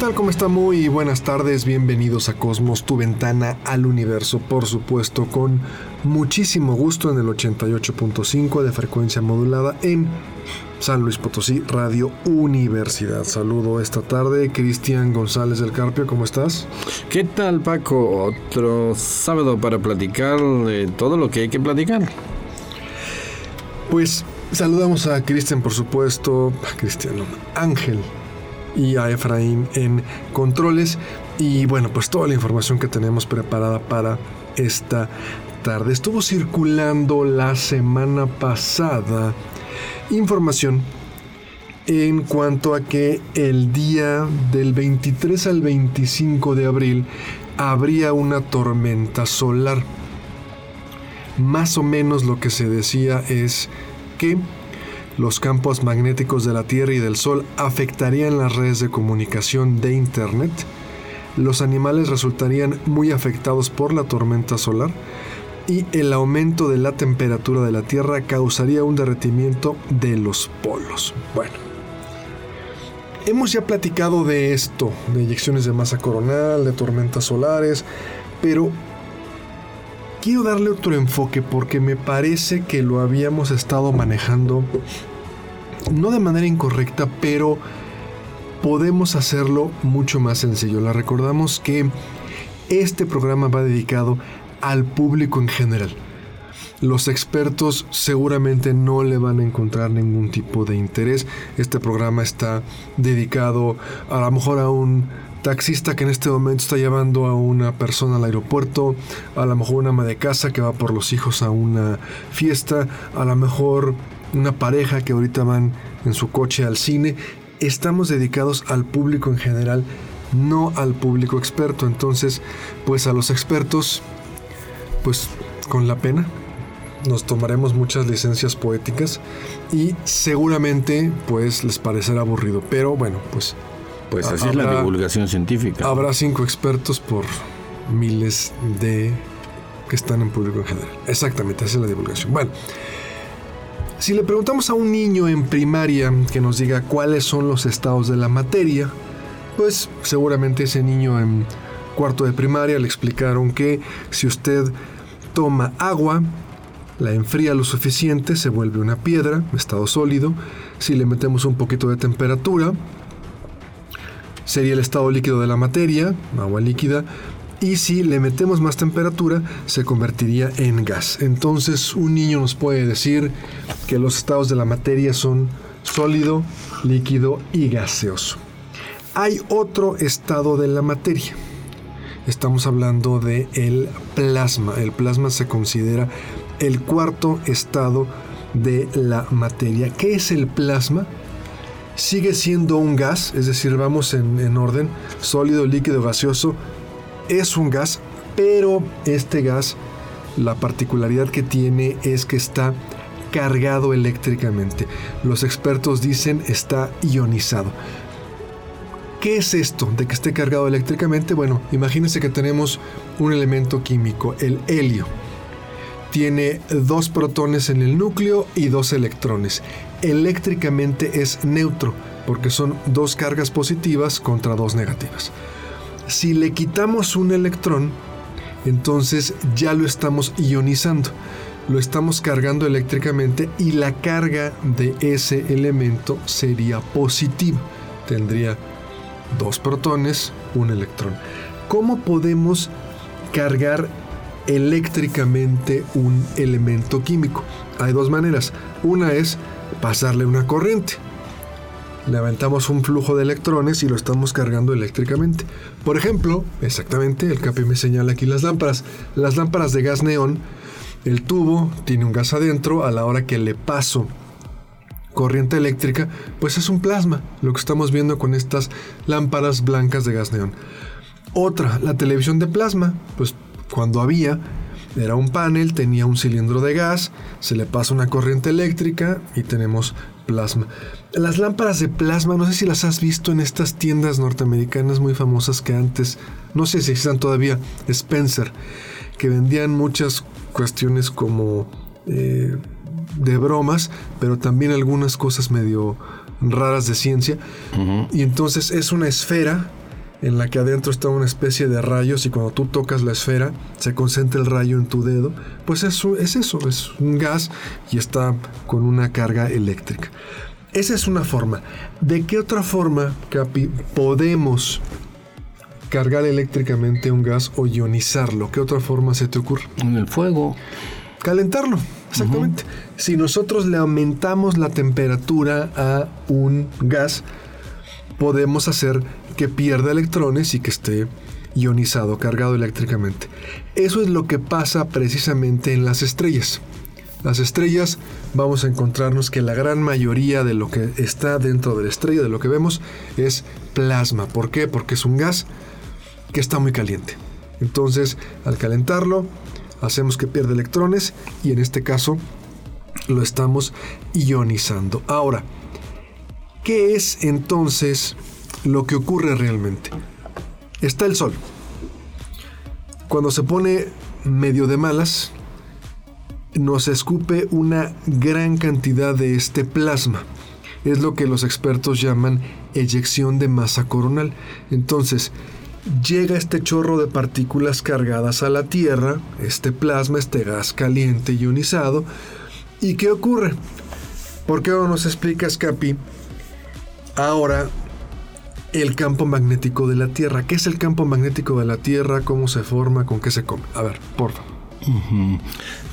Tal? ¿Cómo está? Muy buenas tardes, bienvenidos a Cosmos, tu ventana al universo, por supuesto, con muchísimo gusto en el 88.5 de frecuencia modulada en San Luis Potosí, Radio Universidad. Saludo esta tarde, Cristian González del Carpio, ¿cómo estás? ¿Qué tal, Paco? Otro sábado para platicar de todo lo que hay que platicar. Pues saludamos a Cristian, por supuesto, a Cristiano Ángel y a Efraín en controles. Y bueno, pues toda la información que tenemos preparada para esta tarde. Estuvo circulando la semana pasada información en cuanto a que el día del 23 al 25 de abril habría una tormenta solar. Más o menos lo que se decía es que los campos magnéticos de la Tierra y del Sol afectarían las redes de comunicación de Internet, los animales resultarían muy afectados por la tormenta solar y el aumento de la temperatura de la Tierra causaría un derretimiento de los polos. Bueno, hemos ya platicado de esto, de eyecciones de masa coronal, de tormentas solares, pero quiero darle otro enfoque porque me parece que lo habíamos estado manejando no de manera incorrecta, pero podemos hacerlo mucho más sencillo. La recordamos que este programa va dedicado al público en general. Los expertos seguramente no le van a encontrar ningún tipo de interés. Este programa está dedicado a lo mejor a un taxista que en este momento está llevando a una persona al aeropuerto, a lo mejor una ama de casa que va por los hijos a una fiesta, a lo mejor una pareja que ahorita van en su coche al cine. Estamos dedicados al público en general, no al público experto. Entonces, pues a los expertos, pues con la pena, nos tomaremos muchas licencias poéticas y seguramente pues les parecerá aburrido. Pero bueno, pues... Pues así es la divulgación científica. Habrá cinco expertos por miles de que están en público en general. Exactamente, esa es la divulgación. Bueno, si le preguntamos a un niño en primaria que nos diga cuáles son los estados de la materia, pues seguramente ese niño en cuarto de primaria le explicaron que si usted toma agua, la enfría lo suficiente, se vuelve una piedra, estado sólido. Si le metemos un poquito de temperatura, sería el estado líquido de la materia, agua líquida, y si le metemos más temperatura se convertiría en gas. Entonces un niño nos puede decir que los estados de la materia son sólido, líquido y gaseoso. Hay otro estado de la materia. Estamos hablando de el plasma. El plasma se considera el cuarto estado de la materia. ¿Qué es el plasma? Sigue siendo un gas, es decir, vamos en, en orden, sólido, líquido, gaseoso, es un gas, pero este gas, la particularidad que tiene es que está cargado eléctricamente. Los expertos dicen está ionizado. ¿Qué es esto de que esté cargado eléctricamente? Bueno, imagínense que tenemos un elemento químico, el helio. Tiene dos protones en el núcleo y dos electrones. Eléctricamente es neutro porque son dos cargas positivas contra dos negativas. Si le quitamos un electrón, entonces ya lo estamos ionizando, lo estamos cargando eléctricamente y la carga de ese elemento sería positiva. Tendría dos protones, un electrón. ¿Cómo podemos cargar eléctricamente un elemento químico? Hay dos maneras. Una es pasarle una corriente levantamos un flujo de electrones y lo estamos cargando eléctricamente. Por ejemplo, exactamente, el CAPI me señala aquí las lámparas. Las lámparas de gas neón El tubo tiene un gas adentro, a la hora que le paso corriente eléctrica, pues es un plasma, lo que estamos viendo con estas lámparas blancas de gas neón. Otra, la televisión de plasma, pues cuando había, era un panel, tenía un cilindro de gas, se le pasa una corriente eléctrica y tenemos plasma. Las lámparas de plasma, no sé si las has visto en estas tiendas norteamericanas muy famosas que antes, no sé si existan todavía, Spencer, que vendían muchas cuestiones como eh, de bromas, pero también algunas cosas medio raras de ciencia. Y entonces es una esfera en la que adentro está una especie de rayos y cuando tú tocas la esfera se concentra el rayo en tu dedo, pues eso es eso, es un gas y está con una carga eléctrica. Esa es una forma. ¿De qué otra forma, Capi, podemos cargar eléctricamente un gas o ionizarlo? ¿Qué otra forma se te ocurre? En el fuego. Calentarlo, exactamente. Si nosotros le aumentamos la temperatura a un gas, podemos hacer que pierda electrones y que esté ionizado, cargado eléctricamente. Eso es lo que pasa precisamente en las estrellas. Las estrellas vamos a encontrarnos que la gran mayoría de lo que está dentro de la estrella, de lo que vemos, es plasma. ¿Por qué? Porque es un gas que está muy caliente. Entonces, al calentarlo, hacemos que pierda electrones y en este caso lo estamos ionizando. Ahora, ¿qué es entonces lo que ocurre realmente. Está el sol. Cuando se pone medio de malas, nos escupe una gran cantidad de este plasma. Es lo que los expertos llaman eyección de masa coronal. Entonces, llega este chorro de partículas cargadas a la Tierra, este plasma, este gas caliente ionizado. ¿Y qué ocurre? ¿Por qué no nos explicas, Capi? Ahora el campo magnético de la Tierra. ¿Qué es el campo magnético de la Tierra? ¿Cómo se forma? ¿Con qué se come? A ver, por.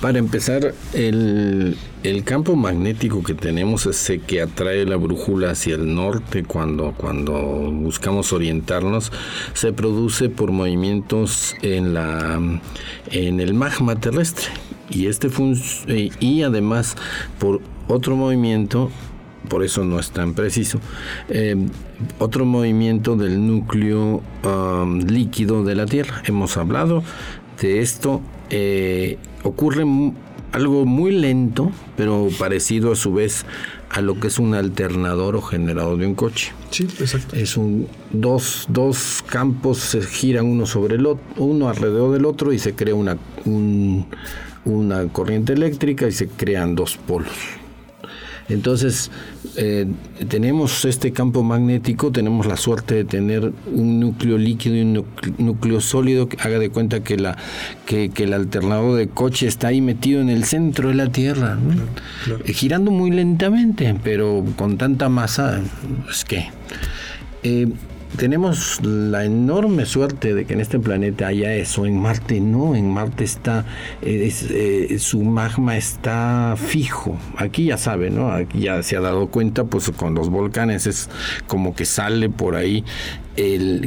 Para empezar, el, campo magnético que tenemos es el que atrae la brújula hacia el norte cuando, cuando buscamos orientarnos. Se produce por movimientos en, la, en el magma terrestre. Y, este y además por otro movimiento por eso no es tan preciso. Eh, otro movimiento del núcleo um, líquido de la Tierra. Hemos hablado de esto. Eh, ocurre algo muy lento, pero parecido a su vez a lo que es un alternador o generador de un coche. Sí, exacto. Es un dos, dos campos se giran uno sobre el otro, uno alrededor del otro y se crea una, una corriente eléctrica y se crean dos polos. Entonces, eh, tenemos este campo magnético, tenemos la suerte de tener un núcleo líquido y un núcleo sólido. Haga de cuenta que, la, que, el alternador de coche está ahí metido en el centro de la Tierra, eh, girando muy lentamente, pero con tanta masa, es que... Eh, tenemos la enorme suerte de que en este planeta haya eso. En Marte no, en Marte está, eh, eh, su magma está fijo. Aquí ya sabe, ¿no? Aquí ya se ha dado cuenta, pues con los volcanes es como que sale por ahí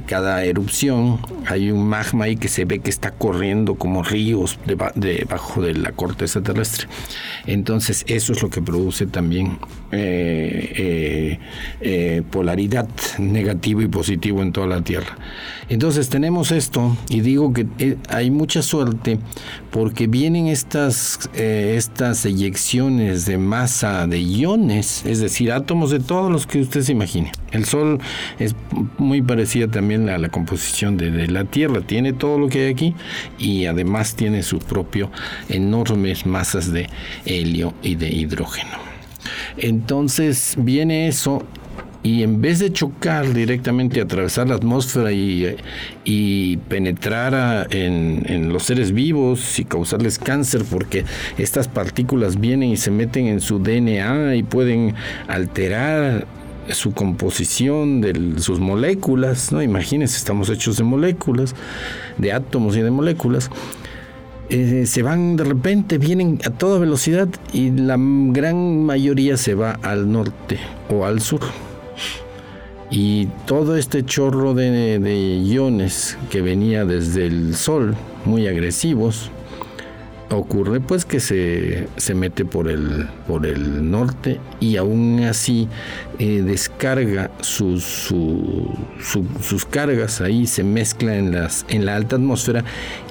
cada erupción hay un magma ahí que se ve que está corriendo como ríos debajo de la corteza terrestre. Entonces eso es lo que produce también eh, eh, eh, polaridad negativo y positivo en toda la Tierra. Entonces tenemos esto y digo que hay mucha suerte porque vienen estas, estas eyecciones de masa de iones, es decir, átomos de todos los que usted se imagine. El Sol es muy parecida también la composición de, la Tierra, tiene todo lo que hay aquí y además tiene su propio enormes masas de helio y de hidrógeno. Entonces viene eso y en vez de chocar directamente, atravesar la atmósfera y, y penetrar en, en, los seres vivos y causarles cáncer, porque estas partículas vienen y se meten en su DNA y pueden alterar su composición de sus moléculas, ¿no? Imagínense, estamos hechos de moléculas, de átomos y de moléculas. Eh, se van de repente, vienen a toda velocidad y la gran mayoría se va al norte o al sur. Y todo este chorro de, de iones que venía desde el Sol, muy agresivos, ocurre pues que se, mete por el, por el norte y aún así eh, descarga sus, sus cargas ahí, se mezcla en, las, en la alta atmósfera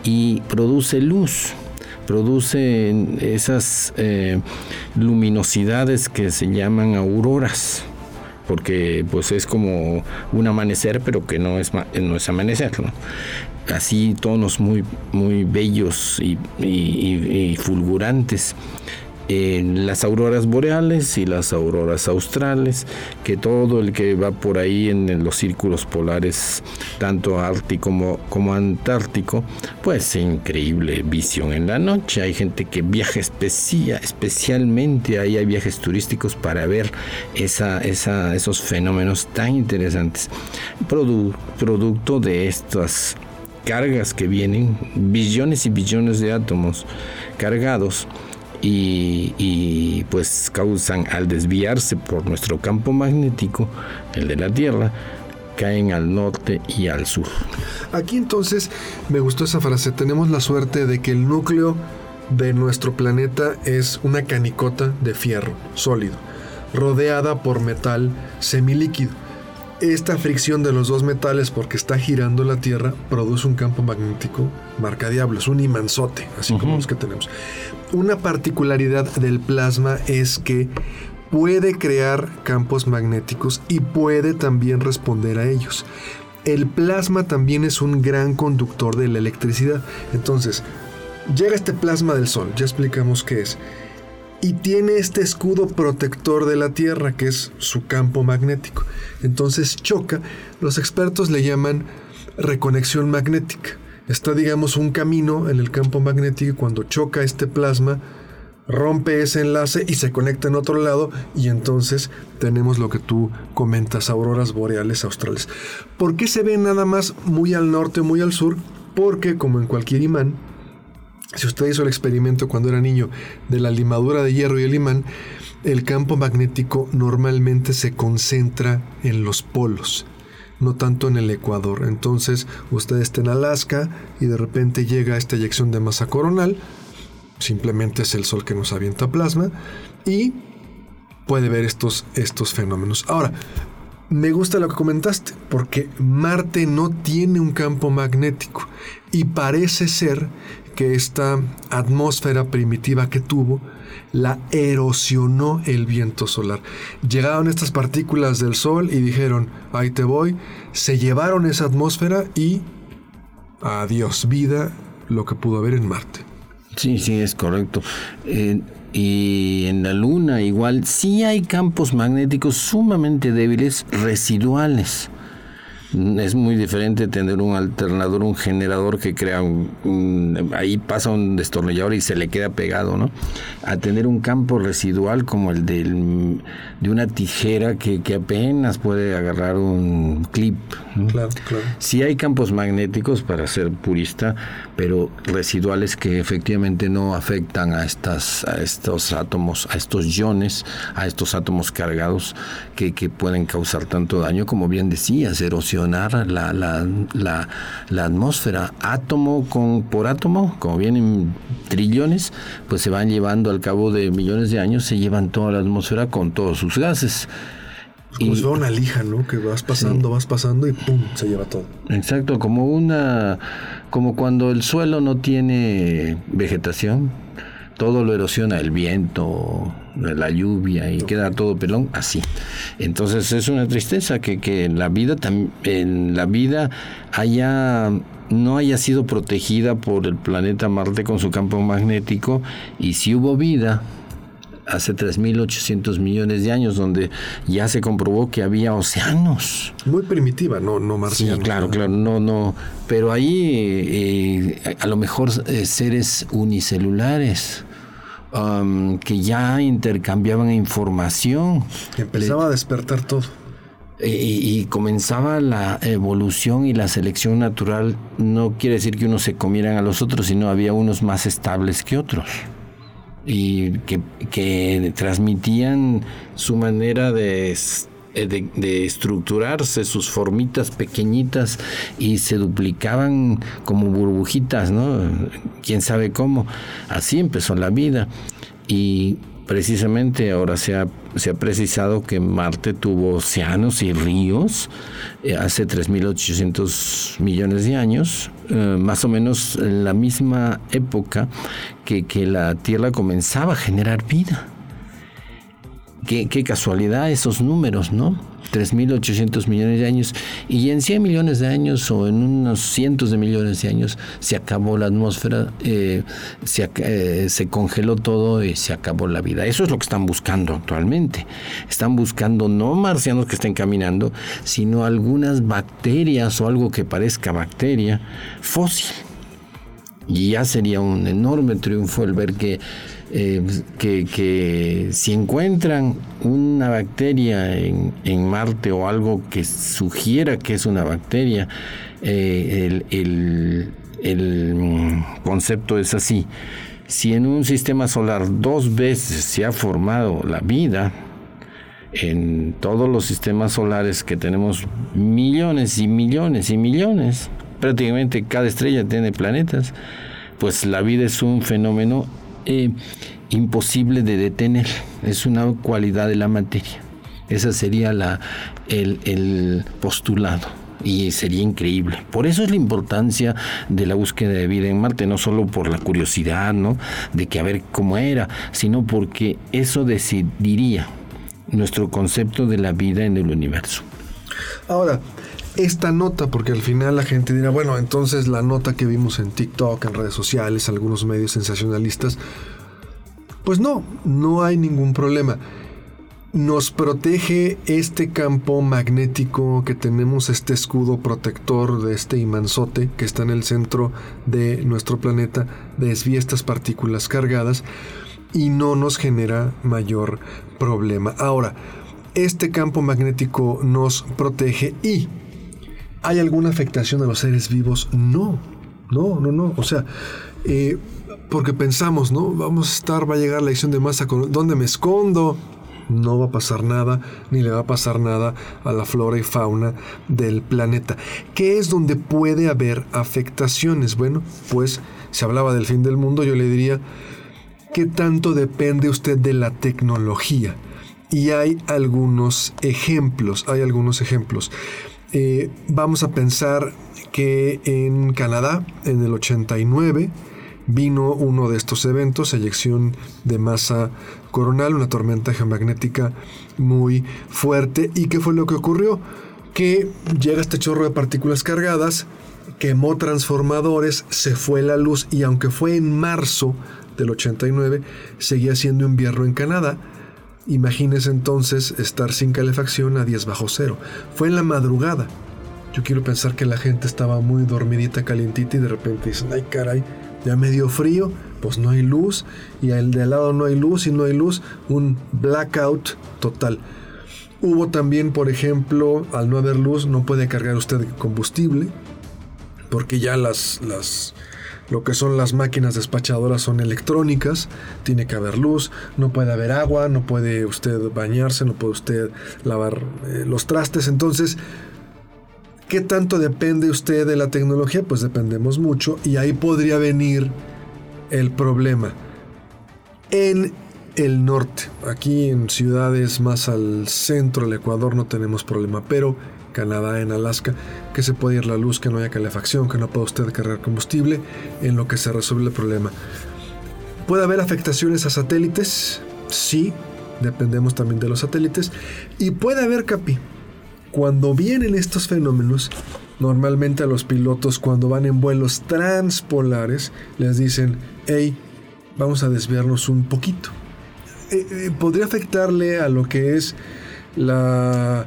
y produce luz produce esas eh, luminosidades que se llaman auroras porque pues es como un amanecer pero que no es no es amanecer ¿no? Así tonos muy, muy bellos y, fulgurantes. Las auroras boreales y las auroras australes, que todo el que va por ahí en los círculos polares, tanto ártico como, como antártico, pues increíble visión en la noche. Hay gente que viaja especialmente, ahí hay viajes turísticos para ver esa, esa, esos fenómenos tan interesantes, producto de estas cargas que vienen, billones y billones de átomos cargados y, pues causan al desviarse por nuestro campo magnético, el de la Tierra, caen al norte y al sur. Aquí entonces me gustó esa frase, tenemos la suerte de que el núcleo de nuestro planeta es una canicota de fierro sólido, rodeada por metal semilíquido esta fricción de los dos metales, porque está girando la Tierra, produce un campo magnético marca diablo, es un imanzote, así como los que tenemos. Una particularidad del plasma es que puede crear campos magnéticos y puede también responder a ellos. El plasma también es un gran conductor de la electricidad. Entonces, llega este plasma del Sol, ya explicamos qué es y tiene este escudo protector de la Tierra, que es su campo magnético. Entonces choca, los expertos le llaman reconexión magnética. Está, digamos, un camino en el campo magnético y cuando choca este plasma, rompe ese enlace y se conecta en otro lado y entonces tenemos lo que tú comentas, auroras boreales australes. ¿Por qué se ve nada más muy al norte, muy al sur? Porque como en cualquier imán, si usted hizo el experimento cuando era niño de la limadura de hierro y el imán, el campo magnético normalmente se concentra en los polos, no tanto en el ecuador. Entonces, usted está en Alaska y de repente llega esta eyección de masa coronal, simplemente es el sol que nos avienta plasma y puede ver estos, estos fenómenos. Ahora, me gusta lo que comentaste, porque Marte no tiene un campo magnético y parece ser que esta atmósfera primitiva que tuvo la erosionó el viento solar. Llegaron estas partículas del Sol y dijeron, ahí te voy, se llevaron esa atmósfera y adiós vida, lo que pudo haber en Marte. Sí, sí, es correcto. Y en la Luna igual, sí hay campos magnéticos sumamente débiles, residuales es muy diferente tener un alternador, un generador que crea un, ahí pasa un destornillador y se le queda pegado, ¿no? A tener un campo residual como el del, de una tijera que, que apenas puede agarrar un clip. Claro, claro. Sí hay campos magnéticos para ser purista, pero residuales que efectivamente no afectan a estas, a estos átomos, a estos iones, a estos átomos cargados que, que pueden causar tanto daño como bien decías, erosión la, la, la, atmósfera átomo con, por átomo, como vienen trillones, pues se van llevando al cabo de millones de años, se llevan toda la atmósfera con todos sus gases. Como si fuera una lija, ¿no? Que vas pasando, vas pasando y ¡pum! se lleva todo. Exacto, como una. como cuando el suelo no tiene vegetación, todo lo erosiona el viento, la lluvia y queda todo pelón así. Entonces es una tristeza que, que en la vida en la vida haya no haya sido protegida por el planeta Marte con su campo magnético y si hubo vida hace 3.800 millones de años, donde ya se comprobó que había océanos. Muy primitiva, no, no marciana. Sí, claro, claro, no, no. Pero ahí eh, a lo mejor eh, seres unicelulares Um, que ya intercambiaban información. Empezaba a despertar todo. Y, comenzaba la evolución y la selección natural. No quiere decir que unos se comieran a los otros, sino había unos más estables que otros. Y que, que transmitían su manera de eh, de, estructurarse sus formitas pequeñitas y se duplicaban como burbujitas, ¿no? Quién sabe cómo. Así empezó la vida. Y precisamente ahora se ha, se ha precisado que Marte tuvo océanos y ríos eh, hace 3.800 millones de años, eh, más o menos en la misma época que, que la Tierra comenzaba a generar vida. Qué, casualidad esos números, ¿no? 3.800 millones de años. Y en 100 millones de años o en unos cientos de millones de años se acabó la atmósfera, eh, se, eh, se congeló todo y se acabó la vida. Eso es lo que están buscando actualmente. Están buscando no marcianos que estén caminando, sino algunas bacterias o algo que parezca bacteria fósil. Y ya sería un enorme triunfo el ver que eh, que, si encuentran una bacteria en, Marte o algo que sugiera que es una bacteria, eh, el, mm, concepto es así. Si en un sistema solar dos veces se ha formado la vida, en todos los sistemas solares que tenemos millones y millones y millones, prácticamente cada estrella tiene planetas, pues la vida es un fenómeno eh, imposible de detener, es una cualidad de la materia. Ese sería la, el, postulado y sería increíble. Por eso es la importancia de la búsqueda de vida en Marte, no solo por la curiosidad, ¿no? De que a ver cómo era, sino porque eso decidiría nuestro concepto de la vida en el universo. Ahora, esta nota, porque al final la gente dirá, bueno, entonces la nota que vimos en TikTok, en redes sociales, algunos medios sensacionalistas, pues no, no hay ningún problema. Nos protege este campo magnético que tenemos, este escudo protector de este imanzote que está en el centro de nuestro planeta, desvía estas partículas cargadas y no nos genera mayor problema. Ahora, este campo magnético nos protege y ¿Hay alguna afectación a los seres vivos? No, no, no, no. O sea, eh, porque pensamos, ¿no? Vamos a estar, va a llegar la edición de masa, con, ¿dónde me escondo? No va a pasar nada, ni le va a pasar nada a la flora y fauna del planeta. ¿Qué es donde puede haber afectaciones? Bueno, pues se hablaba del fin del mundo, yo le diría, ¿qué tanto depende usted de la tecnología? Y hay algunos ejemplos, hay algunos ejemplos. Eh, vamos a pensar que en Canadá, en el 89, vino uno de estos eventos, eyección de masa coronal, una tormenta geomagnética muy fuerte. ¿Y qué fue lo que ocurrió? Que llega este chorro de partículas cargadas, quemó transformadores, se fue la luz y aunque fue en marzo del 89, seguía siendo invierno en Canadá Imagínese entonces estar sin calefacción a 10 bajo cero. Fue en la madrugada. Yo quiero pensar que la gente estaba muy dormidita, calientita y de repente dicen, ay caray, ya me dio frío, pues no hay luz y al de al lado no hay luz y no hay luz, un blackout total. Hubo también, por ejemplo, al no haber luz no puede cargar usted combustible porque ya las, las lo que son las máquinas despachadoras son electrónicas, tiene que haber luz, no puede haber agua, no puede usted bañarse, no puede usted lavar eh, los trastes. Entonces, ¿qué tanto depende usted de la tecnología? Pues dependemos mucho y ahí podría venir el problema. En el norte, aquí en ciudades más al centro del Ecuador no tenemos problema, pero Canadá, en Alaska, que se puede ir la luz, que no haya calefacción, que no pueda usted cargar combustible, en lo que se resuelve el problema. ¿Puede haber afectaciones a satélites? Sí, dependemos también de los satélites. Y puede haber, Capi, cuando vienen estos fenómenos, normalmente a los pilotos cuando van en vuelos transpolares, les dicen, hey, vamos a desviarnos un poquito. Eh, eh, podría afectarle a lo que es la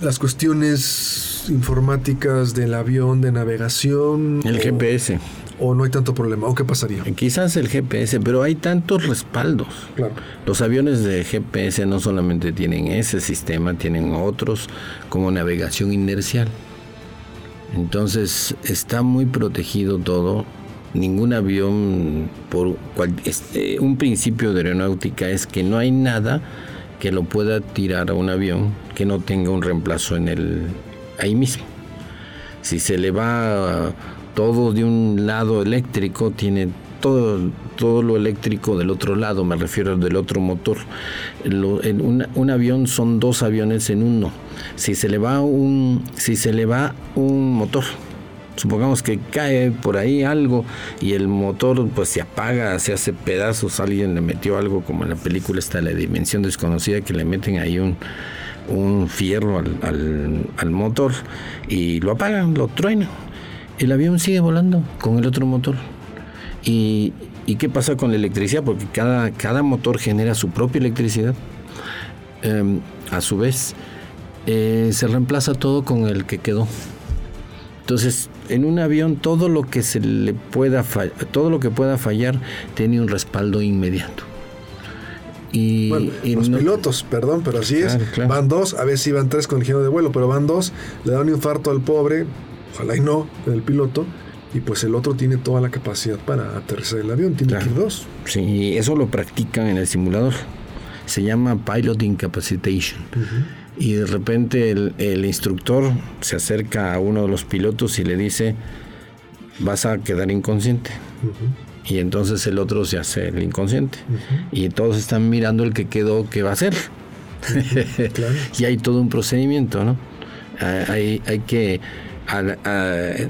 las cuestiones informáticas del avión, de navegación. El GPS. ¿O no hay tanto problema? ¿O qué pasaría? Quizás el GPS, pero hay tantos respaldos. Claro. Los aviones de GPS no solamente tienen ese sistema, tienen otros como navegación inercial. Entonces está muy protegido todo. Ningún avión, por este, un principio de aeronáutica es que no hay nada que lo pueda tirar a un avión que no tenga un reemplazo en el ahí mismo. Si se le va todo de un lado eléctrico, tiene todo, todo lo eléctrico del otro lado, me refiero del otro motor. en un, avión son dos aviones en uno. Si se le va un, si se le va un motor, supongamos que cae por ahí algo y el motor pues se apaga, se hace pedazos, alguien le metió algo como en la película está La Dimensión Desconocida que le meten ahí un, un fierro al, al, motor y lo apagan, lo truenan. El avión sigue volando con el otro motor. ¿Y, y qué pasa con la electricidad? Porque cada, cada motor genera su propia electricidad. Em, a su vez, eh, se reemplaza todo con el que quedó. Entonces, en un avión todo lo que se le pueda todo lo que pueda fallar tiene un respaldo inmediato. Y, los pilotos, perdón, pero así es. Van dos, a veces iban tres con el ingeniero de vuelo, pero van dos, le dan un infarto al pobre, ojalá y no, el piloto, y pues el otro tiene toda la capacidad para aterrizar el avión, tiene que ir dos. Sí, eso lo practican en el simulador. Se llama Pilot Incapacitation y de repente el, instructor se acerca a uno de los pilotos y le dice, vas a quedar inconsciente. Y entonces el otro se hace el inconsciente. Y todos están mirando el que quedó, qué va a hacer. y hay todo un procedimiento, ¿no? Ah, hay, hay que...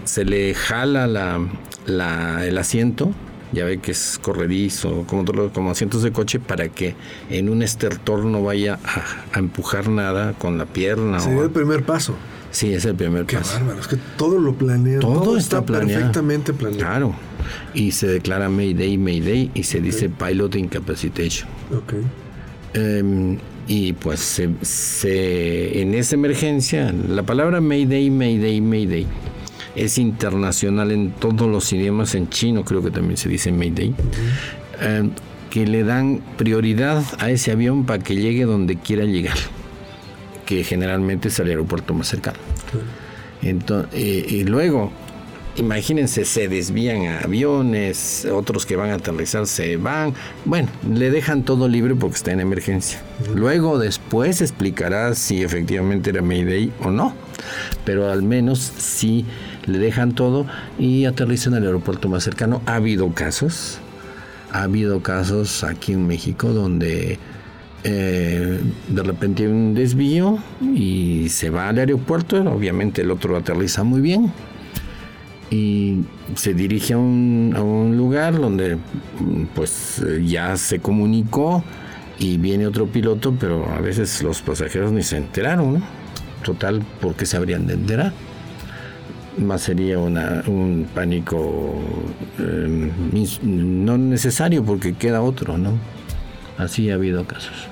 se le jala la, el asiento ya ve que es corredizo, como, como asientos de coche, para que en un estertor no vaya a, empujar nada con la pierna. Sería el primer paso. Sí, es el primer Qué paso. Bárbaro, es que todo lo planea. Todo, está, perfectamente planeado. Claro. Y se declara Mayday, Mayday y se dice Pilot Incapacitation. Ok. Em, y pues se, en esa emergencia, la palabra Mayday, Mayday, Mayday es internacional en todos los idiomas, en chino creo que también se dice Mayday, eh, que le dan prioridad a ese avión para que llegue donde quiera llegar, que generalmente es el aeropuerto más cercano. Entonces, y luego, imagínense, se desvían a aviones, otros que van a aterrizar se van. Bueno, le dejan todo libre porque está en emergencia. Luego, después explicará si efectivamente era Mayday o no. Pero al menos sí le dejan todo y aterrizan el aeropuerto más cercano. Ha habido casos, ha habido casos aquí en México donde eh, de repente hay un desvío y se va al aeropuerto, obviamente el otro aterriza muy bien y se dirige a un, a un lugar donde pues ya se comunicó y viene otro piloto, pero a veces los pasajeros ni se enteraron, Total, porque se habrían de enterar más sería una, un pánico em, no necesario porque queda otro, ¿no? Así ha habido casos.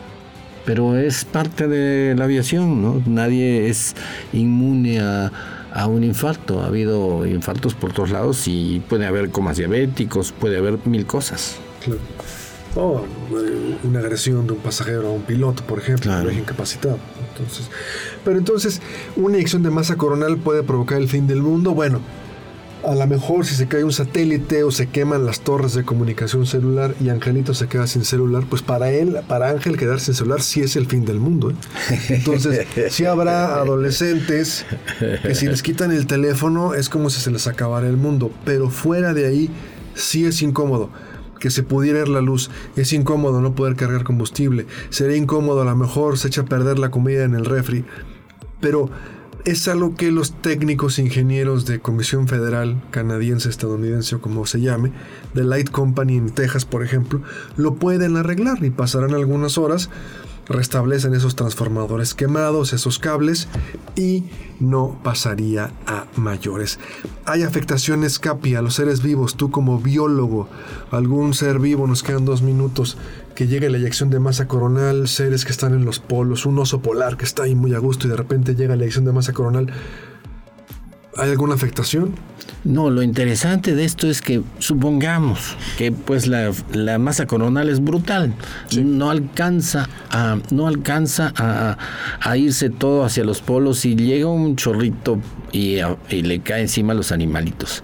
Pero es parte de la aviación, ¿no? Nadie es inmune a, a un infarto. Ha habido infartos por todos lados y puede haber comas diabéticos, puede haber mil cosas. Claro. O eh, una agresión de un pasajero a un piloto, por ejemplo, claro. incapacitado. Entonces, pero entonces, una inyección de masa coronal puede provocar el fin del mundo. Bueno, a lo mejor si se cae un satélite o se queman las torres de comunicación celular y Angelito se queda sin celular, pues para él, para Ángel quedarse sin celular sí es el fin del mundo. ¿eh? Entonces, sí habrá adolescentes que si les quitan el teléfono es como si se les acabara el mundo, pero fuera de ahí sí es incómodo que se pudiera ir la luz. Es incómodo no poder cargar combustible. Sería incómodo, a lo mejor se echa a perder la comida en el refri. Pero es algo que los técnicos ingenieros de Comisión Federal canadiense, estadounidense o como se llame, de Light Company en Texas, por ejemplo, lo pueden arreglar y pasarán algunas horas restablecen esos transformadores quemados, esos cables y no pasaría a mayores. Hay afectaciones CAPI a los seres vivos, tú como biólogo, algún ser vivo, nos quedan dos minutos, que llegue la eyección de masa coronal, seres que están en los polos, un oso polar que está ahí muy a gusto y de repente llega la eyección de masa coronal. ¿Hay alguna afectación? No, lo interesante de esto es que supongamos que pues la, masa coronal es brutal, no alcanza a no alcanza a, irse todo hacia los polos y llega un chorrito y, le cae encima a los animalitos.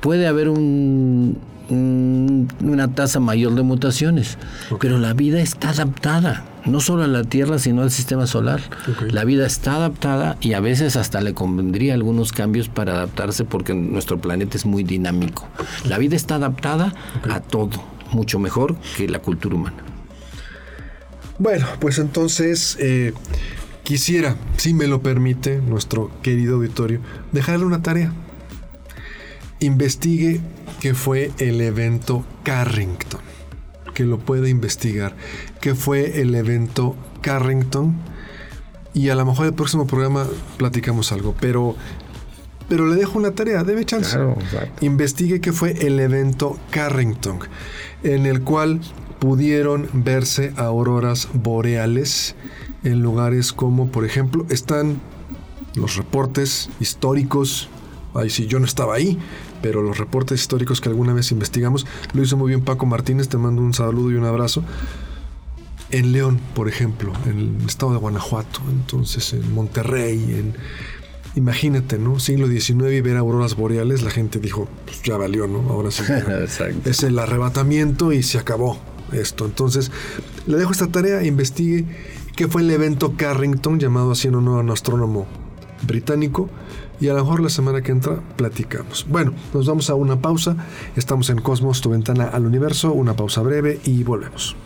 Puede haber un, una tasa mayor de mutaciones. Pero la vida está adaptada, no solo a la Tierra, sino al sistema solar. La vida está adaptada y a veces hasta le convendría algunos cambios para adaptarse porque nuestro planeta es muy dinámico. La vida está adaptada a todo, mucho mejor que la cultura humana. Bueno, pues entonces eh, quisiera, si me lo permite nuestro querido auditorio, dejarle una tarea. Investigue qué fue el evento Carrington. Que lo pueda investigar. ¿Qué fue el evento Carrington? Y a lo mejor el próximo programa platicamos algo, pero pero le dejo una tarea, debe chance. Investigue qué fue el evento Carrington, en el cual pudieron verse auroras boreales en lugares como, por ejemplo, están los reportes históricos. Ay, sí, yo no estaba ahí, pero los reportes históricos que alguna vez investigamos, lo hizo muy bien Paco Martínez, te mando un saludo y un abrazo. En León, por ejemplo, en el estado de Guanajuato, entonces en Monterrey, en, imagínate, ¿no? Siglo XIX y ver auroras boreales, la gente dijo, pues ya valió, ¿no? Ahora sí. es el arrebatamiento y se acabó esto. Entonces, le dejo esta tarea, investigue qué fue el evento Carrington, llamado así en honor a un astrónomo británico, y a lo mejor la semana que entra platicamos. Bueno, nos vamos a una pausa. Estamos en Cosmos, tu ventana al universo, una pausa breve y volvemos.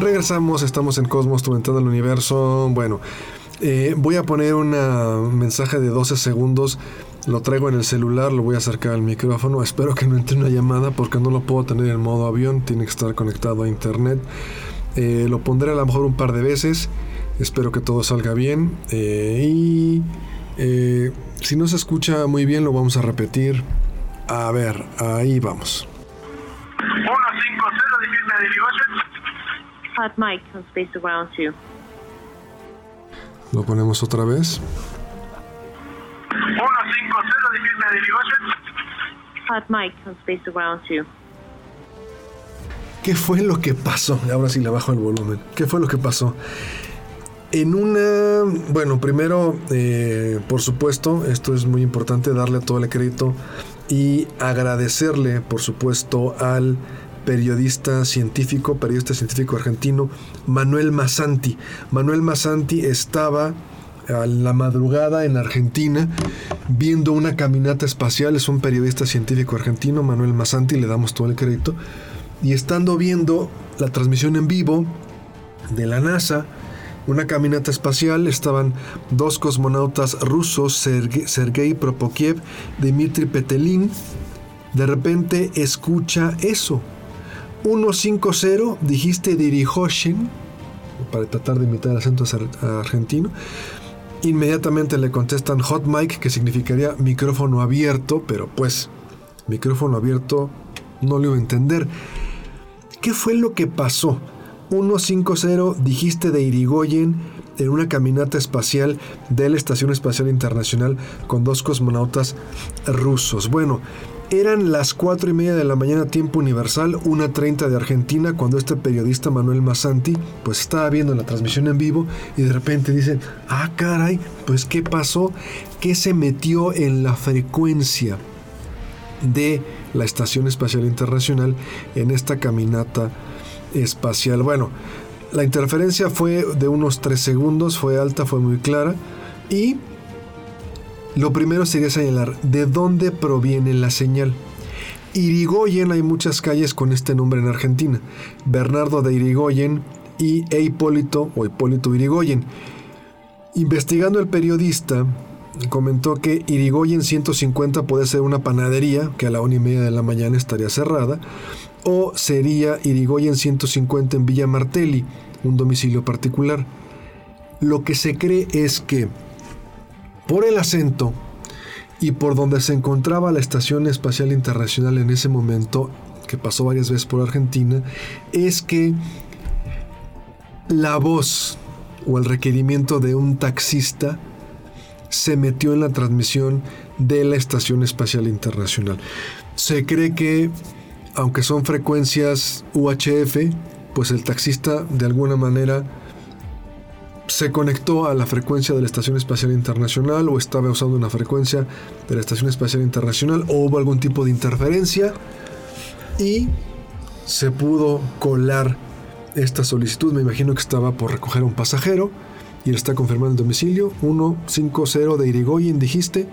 Regresamos, estamos en Cosmos, tu ventana al universo. Bueno, eh, voy a poner un mensaje de 12 segundos. Lo traigo en el celular, lo voy a acercar al micrófono. Espero que no entre una llamada porque no lo puedo tener en modo avión. Tiene que estar conectado a internet. Eh, lo pondré a lo mejor un par de veces. Espero que todo salga bien. Eh, y si no se escucha muy bien, lo vamos a repetir. A ver, ahí vamos. Hot mic on Space Around You. Lo ponemos otra vez. 150 de Hot mic on Space Around You. ¿Qué fue lo que pasó? Ahora sí le bajo el volumen. ¿Qué fue lo que pasó? En una, bueno, primero, eh, por supuesto, esto es muy importante, darle todo el crédito y agradecerle, por supuesto, al periodista científico, periodista científico argentino, Manuel Massanti. Manuel Massanti estaba a la madrugada en Argentina viendo una caminata espacial, es un periodista científico argentino, Manuel Massanti, le damos todo el crédito, y estando viendo la transmisión en vivo de la NASA, una caminata espacial, estaban dos cosmonautas rusos, Sergei Propokiev, Dmitry Petelin, de repente escucha eso, 150 dijiste Dirihoshin, para tratar de imitar el acento argentino. Inmediatamente le contestan hot mic, que significaría micrófono abierto, pero pues micrófono abierto no le iba a entender. ¿Qué fue lo que pasó? 150 dijiste de Irigoyen en una caminata espacial de la Estación Espacial Internacional con dos cosmonautas rusos. Bueno, eran las 4 y media de la mañana tiempo universal, 1.30 de Argentina, cuando este periodista Manuel Massanti pues estaba viendo la transmisión en vivo y de repente dicen, ah caray, pues ¿qué pasó? ¿Qué se metió en la frecuencia de la Estación Espacial Internacional en esta caminata espacial? Bueno, la interferencia fue de unos 3 segundos, fue alta, fue muy clara y lo primero sería señalar de dónde proviene la señal. Irigoyen, hay muchas calles con este nombre en Argentina. Bernardo de Irigoyen y e Hipólito o Hipólito Irigoyen. Investigando el periodista, comentó que Irigoyen 150 puede ser una panadería, que a la una y media de la mañana estaría cerrada, o sería Irigoyen 150 en Villa Martelli, un domicilio particular. Lo que se cree es que por el acento y por donde se encontraba la Estación Espacial Internacional en ese momento, que pasó varias veces por Argentina, es que la voz o el requerimiento de un taxista se metió en la transmisión de la Estación Espacial Internacional. Se cree que, aunque son frecuencias UHF, pues el taxista de alguna manera se conectó a la frecuencia de la Estación Espacial Internacional o estaba usando una frecuencia de la Estación Espacial Internacional o hubo algún tipo de interferencia y se pudo colar esta solicitud. Me imagino que estaba por recoger a un pasajero y le está confirmando el domicilio. 150 de Irigoyen, dijiste.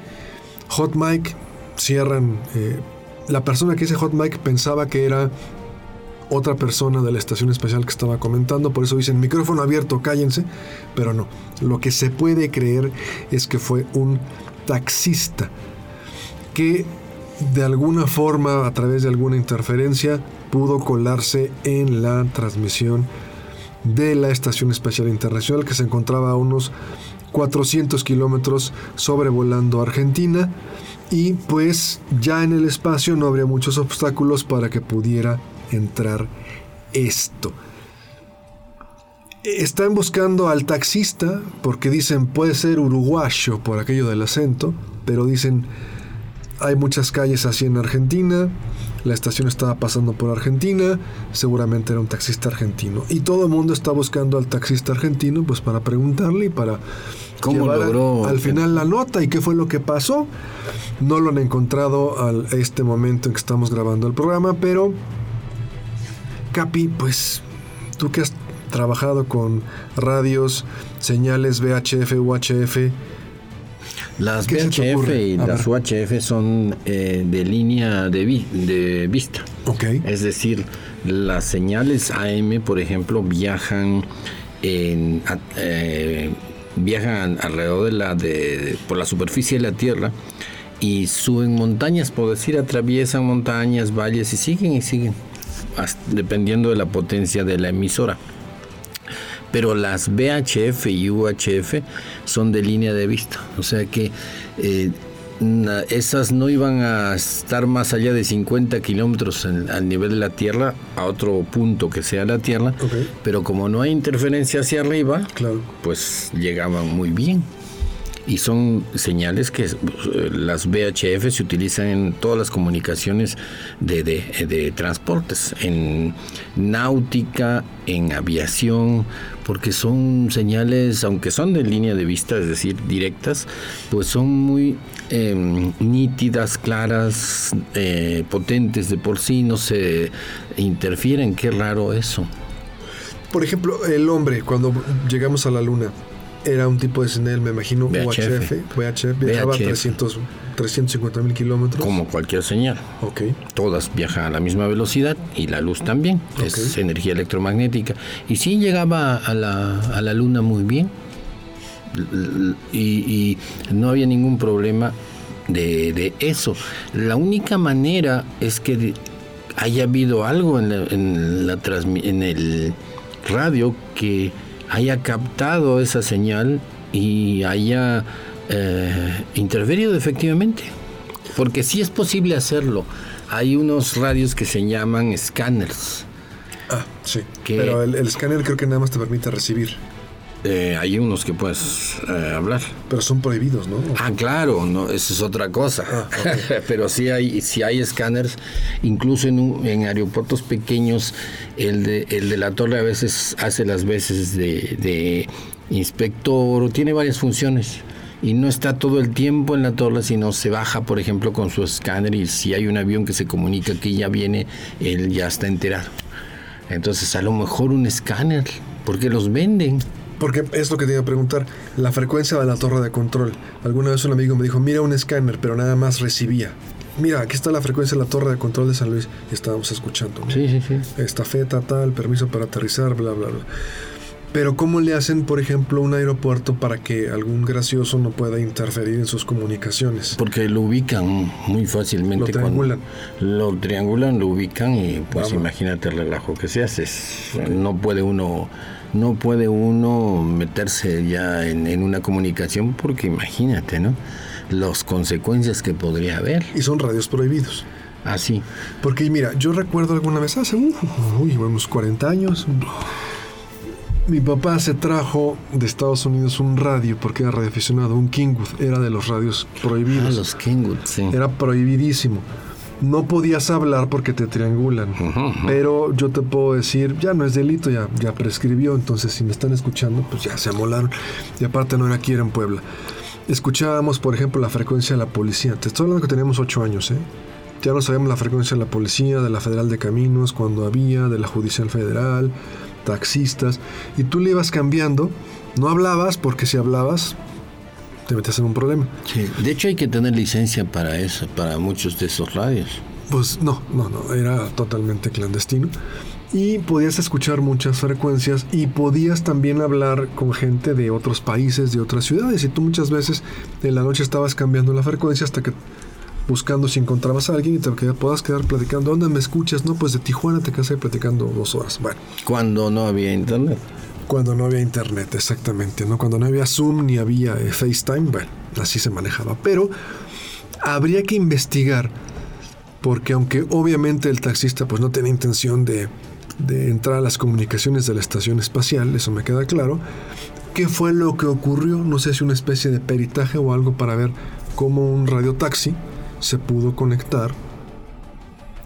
Hot Mic, cierran. Eh, la persona que dice Hot Mic pensaba que era otra persona de la estación especial que estaba comentando, por eso dicen micrófono abierto, cállense, pero no. Lo que se puede creer es que fue un taxista que de alguna forma, a través de alguna interferencia, pudo colarse en la transmisión de la Estación Espacial Internacional que se encontraba a unos 400 kilómetros sobrevolando Argentina y pues ya en el espacio no habría muchos obstáculos para que pudiera entrar esto. Están buscando al taxista porque dicen puede ser uruguayo por aquello del acento, pero dicen hay muchas calles así en Argentina, la estación estaba pasando por Argentina, seguramente era un taxista argentino. Y todo el mundo está buscando al taxista argentino pues para preguntarle y para ¿Cómo logró? al final la nota y qué fue lo que pasó. No lo han encontrado a este momento en que estamos grabando el programa, pero Capi, pues tú que has trabajado con radios, señales VHF, UHF, las VHF y las UHF son eh, de línea de, de vista. Okay. Es decir, las señales AM, por ejemplo, viajan en, eh, viajan alrededor de la de, por la superficie de la Tierra y suben montañas, por decir, atraviesan montañas, valles y siguen y siguen, dependiendo de la potencia de la emisora. Pero las VHF y UHF son de línea de vista, o sea que eh, esas no iban a estar más allá de 50 kilómetros al nivel de la Tierra, a otro punto que sea la Tierra, pero como no hay interferencia hacia arriba, pues llegaban muy bien y son señales que eh, las VHF se utilizan en todas las comunicaciones de, de, transportes, en náutica, en aviación, porque son señales, aunque son de línea de vista, es decir, directas, pues son muy em, nítidas, claras, eh, potentes de por sí, no se interfieren, qué raro eso. Por ejemplo, el hombre, cuando llegamos a la luna, era un tipo de señal, me imagino, VHF, VHF, viajaba a 300, 350 mil kilómetros. Como cualquier señal. Ok. Todas viajan a la misma velocidad y la luz también, es energía electromagnética. Y sí llegaba a la, a la luna muy bien y, no había ningún problema de, de, eso. La única manera es que haya habido algo en, la, en, la en el radio que haya captado esa señal y haya eh, intervenido efectivamente. Porque sí es posible hacerlo. Hay unos radios que se llaman escáneres. Ah, sí. Pero el, escáner creo que nada más te permite recibir. Eh, hay unos que puedes eh, hablar. Pero son prohibidos, ¿no? Ah, claro, no, eso es otra cosa. Ah, Pero sí hay, sí hay escáneres, incluso en, en, aeropuertos pequeños, el de, el de la torre a veces hace las veces de, de inspector, tiene varias funciones. Y no está todo el tiempo en la torre, sino se baja, por ejemplo, con su escáner y si hay un avión que se comunica que ya viene, él ya está enterado. Entonces, a lo mejor un escáner, porque los venden. Porque es lo que te iba a preguntar, la frecuencia de la torre de control. Alguna vez un amigo me dijo, mira un escáner, pero nada más recibía. Mira, aquí está la frecuencia de la torre de control de San Luis. Y estábamos escuchando. Sí, sí, sí. Estafeta, tal, permiso para aterrizar, bla, bla, bla. Pero ¿cómo le hacen, por ejemplo, un aeropuerto para que algún gracioso no pueda interferir en sus comunicaciones? Porque lo ubican muy fácilmente. Lo triangulan. lo triangulan, lo ubican y pues imagínate el relajo que se hace. No puede uno no puede uno meterse ya en, una comunicación porque imagínate, ¿no? Las consecuencias que podría haber. Y son radios prohibidos. Así. Porque mira, yo recuerdo alguna vez, hace uy, unos 40 años, mi papá se trajo de Estados Unidos un radio porque era radioaficionado, un Kingwood, era de los radios prohibidos. Ah, los Kingwood, sí. Era prohibidísimo. No podías hablar porque te triangulan. Pero yo te puedo decir, ya no es delito, ya, ya prescribió. Entonces, si me están escuchando, pues ya se amolaron. Y aparte, no era aquí, era en Puebla. Escuchábamos, por ejemplo, la frecuencia de la policía. Te estoy hablando que teníamos ocho años, ¿eh? Ya no sabíamos la frecuencia de la policía, de la Federal de Caminos, cuando había, de la Judicial Federal, taxistas. Y tú le ibas cambiando. No hablabas, porque si hablabas, te metías en un problema. Sí. De hecho, hay que tener licencia para eso, para muchos de esos radios. Pues no, no, no, era totalmente clandestino. Y podías escuchar muchas frecuencias y podías también hablar con gente de otros países, de otras ciudades. Y tú muchas veces en la noche estabas cambiando la frecuencia hasta que buscando si encontrabas a alguien y te puedas quedar platicando. ¿Dónde me escuchas? No, pues de Tijuana te quedas platicando dos horas. Bueno. Cuando no había internet. Cuando no había internet, exactamente, ¿no? Cuando no había Zoom ni había eh, FaceTime, bueno, así se manejaba. Pero habría que investigar, porque aunque obviamente el taxista pues no tenía intención de, de entrar a las comunicaciones de la estación espacial, eso me queda claro, ¿qué fue lo que ocurrió? No sé si una especie de peritaje o algo para ver cómo un radiotaxi se pudo conectar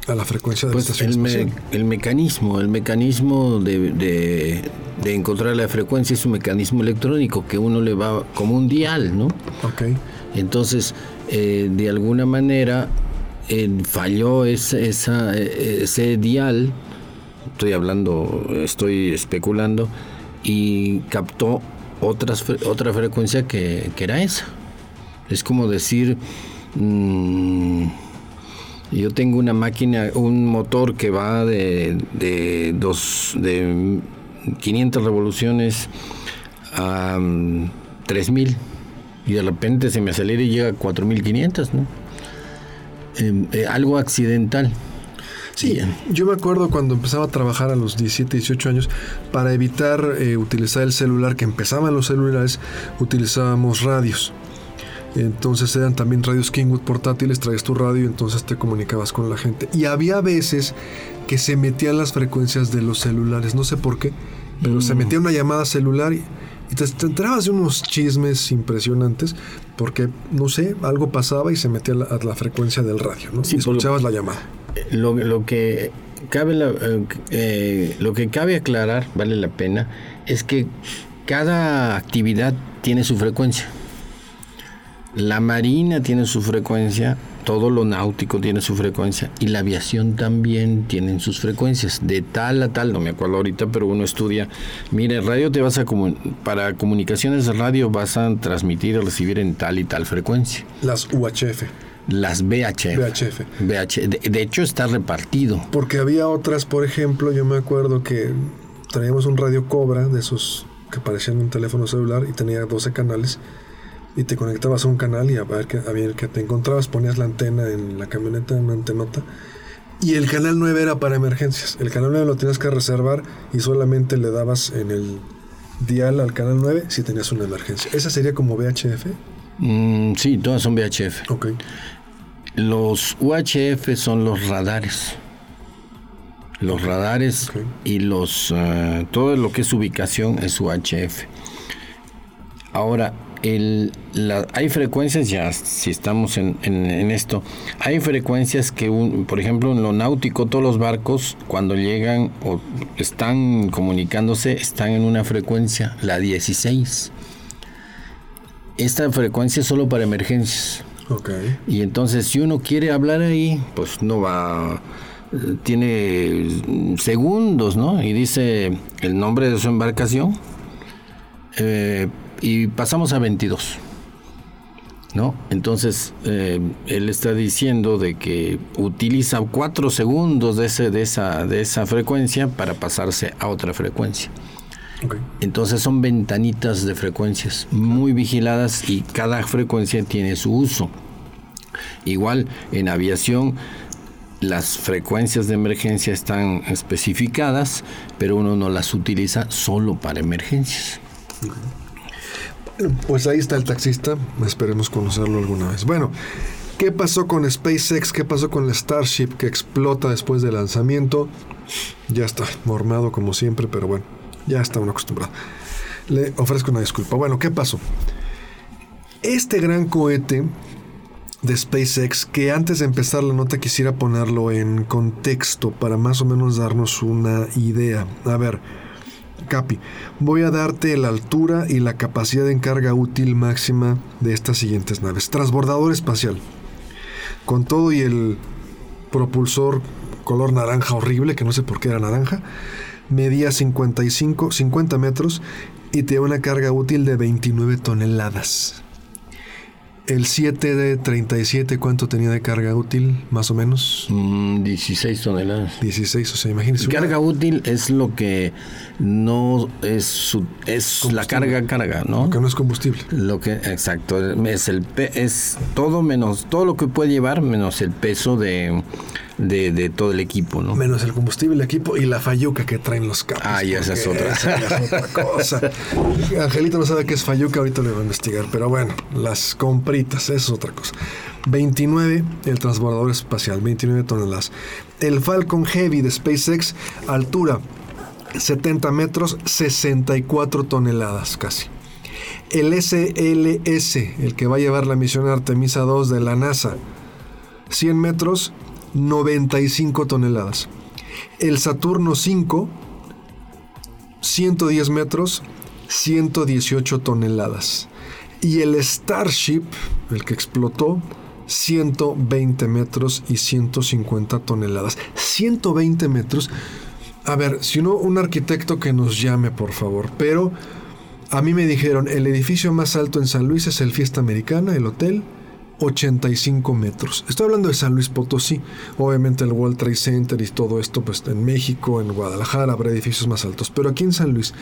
a la frecuencia de pues la estación el, el mecanismo, el mecanismo de, de, encontrar la frecuencia es un mecanismo electrónico que uno le va como un dial, ¿no? Ok. Entonces, eh, de alguna manera, eh, falló esa, esa, ese dial, estoy hablando, estoy especulando, y captó otras, otra frecuencia que, que era esa. Es como decir... Mmm, yo tengo una máquina, un motor que va de, de, dos, de 500 revoluciones a 3000 y de repente se me acelera y llega a 4500, ¿no? Em, eh, algo accidental. Sí, yo me acuerdo cuando empezaba a trabajar a los 17, 18 años, para evitar eh, utilizar el celular, que empezaban los celulares, utilizábamos radios. Entonces eran también radios Kingwood portátiles, traías tu radio y entonces te comunicabas con la gente. Y había veces que se metían las frecuencias de los celulares, no sé por qué, pero se mm. metía una llamada celular y, te, enterabas de unos chismes impresionantes porque, no sé, algo pasaba y se metía a la, frecuencia del radio, ¿no? y escuchabas la llamada. Lo, lo que cabe eh, eh, lo que cabe aclarar, vale la pena, es que cada actividad tiene su frecuencia. La marina tiene su frecuencia, todo lo náutico tiene su frecuencia y la aviación también tiene sus frecuencias, de tal a tal, no me acuerdo ahorita, pero uno estudia, mire, radio te vas a para comunicaciones de radio vas a transmitir y recibir en tal y tal frecuencia. Las UHF. Las VHF. VHF. De, hecho está repartido. Porque había otras, por ejemplo, yo me acuerdo que traíamos un radio Cobra de esos que parecían un teléfono celular y tenía 12 canales y te conectabas a un canal y a ver qué, a te encontrabas, ponías la antena en la camioneta, una antenota. Y el canal 9 era para emergencias. El canal 9 lo tenías que reservar y solamente le dabas en el dial al canal 9 si tenías una emergencia. ¿Esa sería como VHF? Mm, sí, todas son VHF. Ok. Los UHF son los radares. Los radares y los eh, todo lo que es ubicación es UHF. Ahora, el, hay frecuencias, ya si estamos en, esto, hay frecuencias que, por ejemplo, en lo náutico, todos los barcos cuando llegan o están comunicándose, están en una frecuencia, la 16. Esta frecuencia es solo para emergencias. Okay. Y entonces, si uno quiere hablar ahí, pues no va tiene segundos, ¿no? Y dice el nombre de su embarcación, eh, y pasamos a 22. ¿No? Entonces, eh, él está diciendo de que utiliza cuatro segundos de, ese, de, esa, de esa frecuencia para pasarse a otra frecuencia. Entonces son ventanitas de frecuencias muy vigiladas y cada frecuencia tiene su uso. Igual en aviación las frecuencias de emergencia están especificadas, pero uno no las utiliza solo para emergencias. Pues ahí está el taxista, esperemos conocerlo alguna vez. Bueno, ¿Qué pasó con SpaceX? ¿Qué pasó con el Starship que explota después del lanzamiento? Ya está, mormado como siempre, pero bueno, ya está uno acostumbrado. Le ofrezco una disculpa. Bueno, ¿qué pasó? Este gran cohete de SpaceX, que antes de empezar la nota quisiera ponerlo en contexto para más o menos darnos una idea. A ver, Capi, voy a darte la altura y la capacidad de encarga útil máxima de estas siguientes naves. Transbordador espacial, con todo y el propulsor color naranja horrible, que no sé por qué era naranja, medía 55, 50 metros y tenía una carga útil de 29 toneladas. El 7 de 37, ¿cuánto tenía de carga útil, más o menos? 16 mm, toneladas. 16, o sea, imagínese. Carga útil es lo que no es su, es la carga carga, ¿no? Lo que no es combustible. Lo que exacto es el es todo menos todo lo que puede llevar menos el peso de, de, todo el equipo, ¿no? Menos el combustible, el equipo y la fayuca que traen los capos. Ah, y esa es otra. Esa es otra cosa. Angelito no sabe qué es fayuca, ahorita lo voy a investigar, pero bueno, las compritas, eso es otra cosa. 29 el transbordador espacial, 29 toneladas. El Falcon Heavy de SpaceX, altura 70 metros, 64 toneladas casi. El SLS, el que va a llevar la misión Artemisa 2 de la NASA, 100 metros, 95 toneladas. El Saturno 5, 110 metros, 118 toneladas. Y el Starship, el que explotó, 120 metros y 150 toneladas. 120 metros a ver, si uno, un arquitecto que nos llame, por favor. Pero a mí me dijeron, el edificio más alto en San Luis es el Fiesta Americana, el hotel, 85 metros. Estoy hablando de San Luis Potosí. Obviamente el World Trade Center y todo esto, pues en México, en Guadalajara habrá edificios más altos. Pero aquí en San Luis,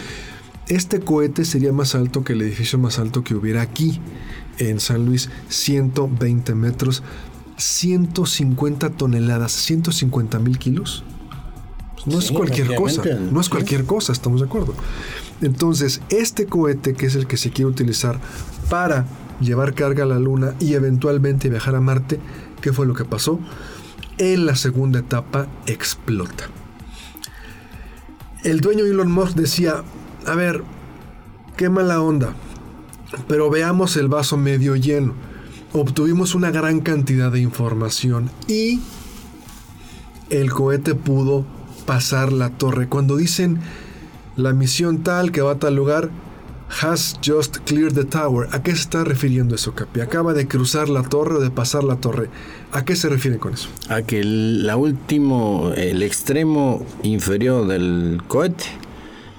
este cohete sería más alto que el edificio más alto que hubiera aquí en San Luis, 120 metros, 150 toneladas, 150 mil kilos. No es cualquier cosa, no es cualquier cosa, estamos de acuerdo. Entonces, este cohete, que es el que se quiere utilizar para llevar carga a la Luna y eventualmente viajar a Marte, ¿qué fue lo que pasó? En la segunda etapa explota. El dueño Elon Musk decía, a ver, qué mala onda, pero veamos el vaso medio lleno. Obtuvimos una gran cantidad de información y el cohete pudo pasar la torre. Cuando dicen la misión tal que va a tal lugar, has just cleared the tower. ¿A qué se está refiriendo eso, Capi? ¿Acaba de cruzar la torre o de pasar la torre? ¿A qué se refiere con eso? A que el, la último, el extremo inferior del cohete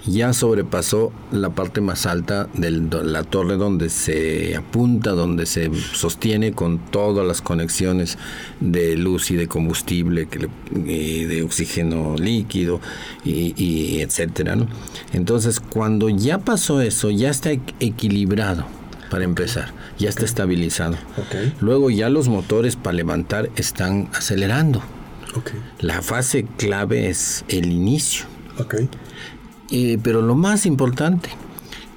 ya sobrepasó la parte más alta de la torre donde se apunta, donde se sostiene con todas las conexiones de luz y de combustible, y de oxígeno líquido y, etcétera. Entonces, cuando ya pasó eso, ya está equilibrado para empezar, ya está estabilizado. Luego ya los motores para levantar están acelerando. La fase clave es el inicio. Eh, pero lo más importante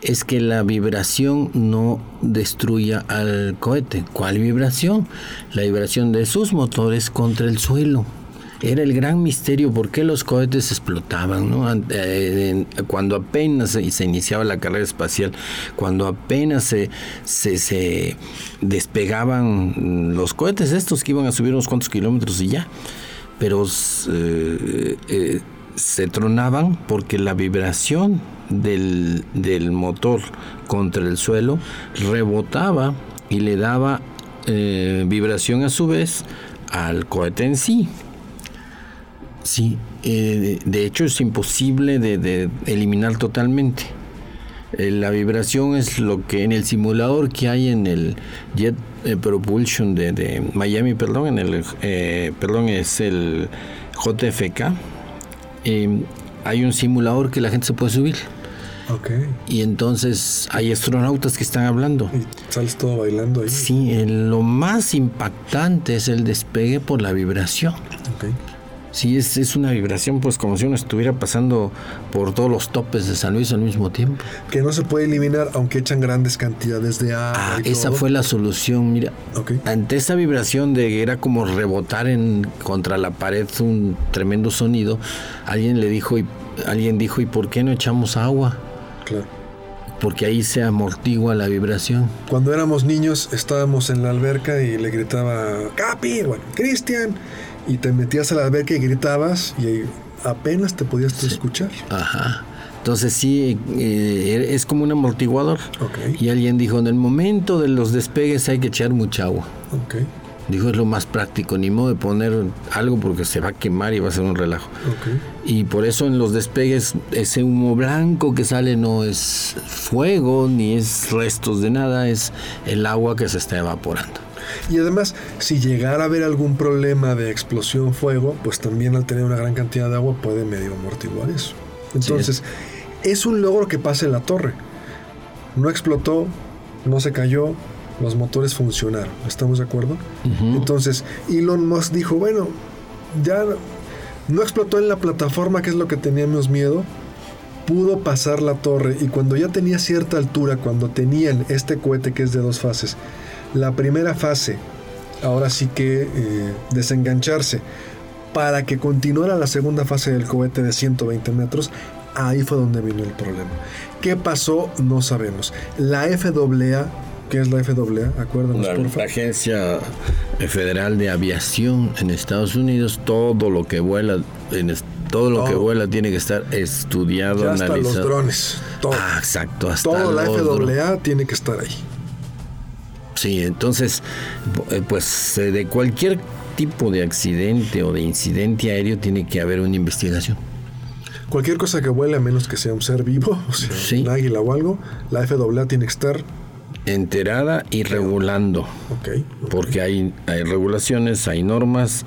es que la vibración no destruya al cohete. ¿Cuál vibración? La vibración de sus motores contra el suelo. Era el gran misterio por qué los cohetes explotaban, eh, cuando apenas se, iniciaba la carrera espacial, cuando apenas se, se, despegaban los cohetes estos que iban a subir unos cuantos kilómetros y ya. Pero eh, se tronaban porque la vibración del, motor contra el suelo rebotaba y le daba eh, vibración a su vez al cohete en sí. Sí, eh, de hecho es imposible de, eliminar totalmente. Eh, la vibración es lo que en el simulador que hay en el Jet Propulsion de, Miami, perdón, en el, perdón, es el JFK Em, hay un simulador que la gente se puede subir. Y entonces hay astronautas que están hablando. Y sales todo bailando ahí. Sí, lo más impactante es el despegue por la vibración. Sí, es, es una vibración, pues como si uno estuviera pasando por todos los topes de San Luis al mismo tiempo. Que no se puede eliminar aunque echan grandes cantidades de agua. Ah, y esa todo. fue la solución, mira. Ante esa vibración de que era como rebotar en contra la pared un tremendo sonido, alguien le dijo y alguien dijo, "¿Y por qué no echamos agua?" Claro. Porque ahí se amortigua la vibración. Cuando éramos niños estábamos en la alberca y le gritaba Capi, bueno, Cristian, y te metías a la alberca y gritabas y apenas te podías escuchar. Ajá. Entonces sí, eh, es como un amortiguador. Ok. Y alguien dijo, en el momento de los despegues hay que echar mucha agua. Ok, Dijo, es lo más práctico, ni modo de poner algo porque se va a quemar y va a ser un relajo. Y por eso en los despegues ese humo blanco que sale no es fuego ni es restos de nada, es el agua que se está evaporando. Y además, si llegara a haber algún problema de explosión fuego, pues también al tener una gran cantidad de agua puede medio amortiguar eso. Entonces, es un logro que pasa en la torre. No explotó, no se cayó, los motores funcionaron. ¿Estamos de acuerdo? Entonces, Elon Musk dijo, bueno, ya no explotó en la plataforma, que es lo que teníamos miedo, pudo pasar la torre y cuando ya tenía cierta altura, cuando tenían este cohete que es de dos fases, la primera fase, ahora sí que eh, desengancharse, para que continuara la segunda fase del cohete de 120 metros, ahí fue donde vino el problema. ¿Qué pasó? No sabemos. La FAA, ¿qué es la FAA? Acuérdanos, La, por la favor. Agencia Federal de Aviación en Estados Unidos, todo lo que vuela, en todo lo que vuela tiene que estar estudiado, Ya hasta los analizado. drones, todo. Ah, exacto, hasta todo la FAA tiene que estar ahí. Sí, entonces, eh, pues eh, de cualquier tipo de accidente o de incidente aéreo tiene que haber una investigación. Cualquier cosa que vuele, a menos que sea un ser vivo, o sea, Sí. un águila o algo, la FAA tiene que estar. Enterada y regulando, porque hay, hay regulaciones, hay normas,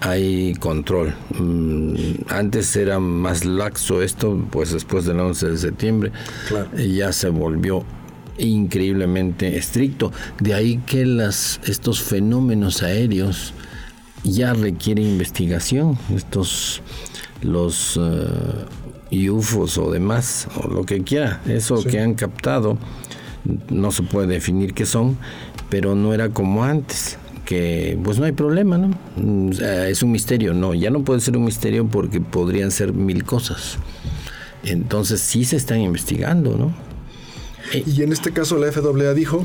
hay control. Mm, antes era más laxo esto, pues después del 11 de septiembre Claro. ya se volvió increíblemente estricto. De ahí que las, estos fenómenos aéreos ya requieren investigación. Estos, los eh, UFOs o demás, o lo que quiera, eso Sí. que han captado, no se puede definir qué son, pero no era como antes que pues no hay problema, ¿no? Mm, Es un misterio, no, ya no puede ser un misterio porque podrían ser mil cosas. Entonces sí se están investigando, ¿no? Y en este caso la FAA dijo,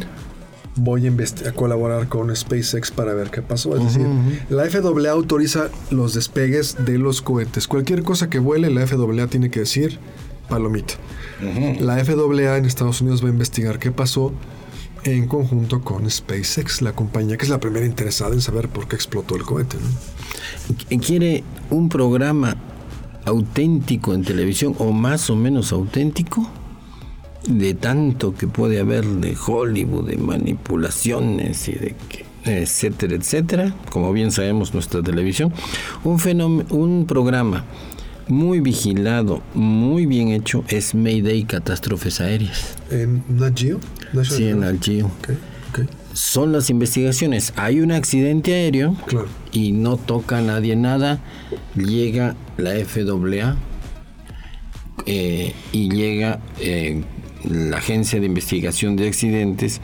voy a, a colaborar con SpaceX para ver qué pasó. Es decir, la FAA autoriza los despegues de los cohetes. Cualquier cosa que vuele, la FAA tiene que decir palomita. La FAA en Estados Unidos va a investigar qué pasó en conjunto con SpaceX, la compañía que es la primera interesada en saber por qué explotó el cohete. ¿no? quiere un programa auténtico en televisión o más o menos auténtico de tanto que puede haber de Hollywood, de manipulaciones y de etcétera, etcétera, como bien sabemos nuestra televisión, un fenómeno, un programa muy vigilado, muy bien hecho es Mayday Catástrofes Aéreas. En Nat Geo. Sí, en. Nat Geo. Son las investigaciones. Hay un accidente aéreo Claro. y no toca a nadie nada. Llega la FAA eh, y llega eh, la Agencia de Investigación de Accidentes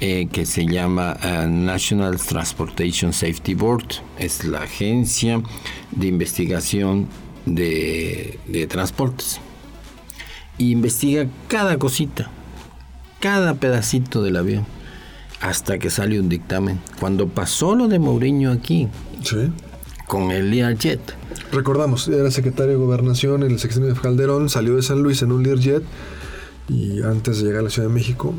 eh, que se llama National Transportation Safety Board. Es la agencia de investigación de, de transportes. Y investiga cada cosita, cada pedacito del avión, hasta que sale un dictamen. Cuando pasó lo de Mourinho aquí, Sí. con el Learjet, Recordamos, era secretario de Gobernación en el sexenio de Calderón, salió de San Luis en un Learjet y antes de llegar a la Ciudad de México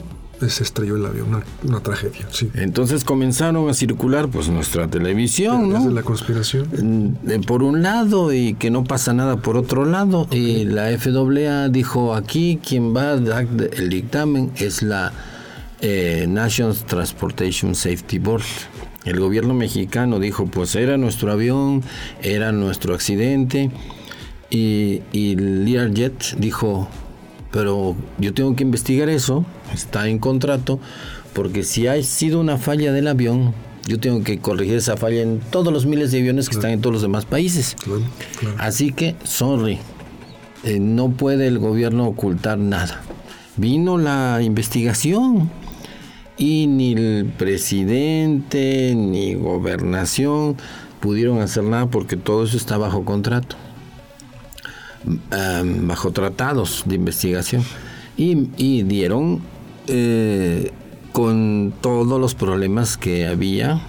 se estrelló el avión, una, una tragedia, sí. entonces comenzaron a circular pues nuestra televisión, Desde ¿no? la conspiración. Por un lado y que no pasa nada por otro lado. Y la FAA dijo aquí quien va a dar el dictamen es la eh, National Transportation Safety Board. El gobierno mexicano dijo pues era nuestro avión, era nuestro accidente y, y Learjet dijo pero yo tengo que investigar eso, está en contrato, porque si ha sido una falla del avión, yo tengo que corregir esa falla en todos los miles de aviones que están en todos los demás países. Así que, sorry, eh, no puede el gobierno ocultar nada. Vino la investigación y ni el presidente ni gobernación pudieron hacer nada porque todo eso está bajo contrato, bajo tratados de investigación y, dieron eh, con todos los problemas que había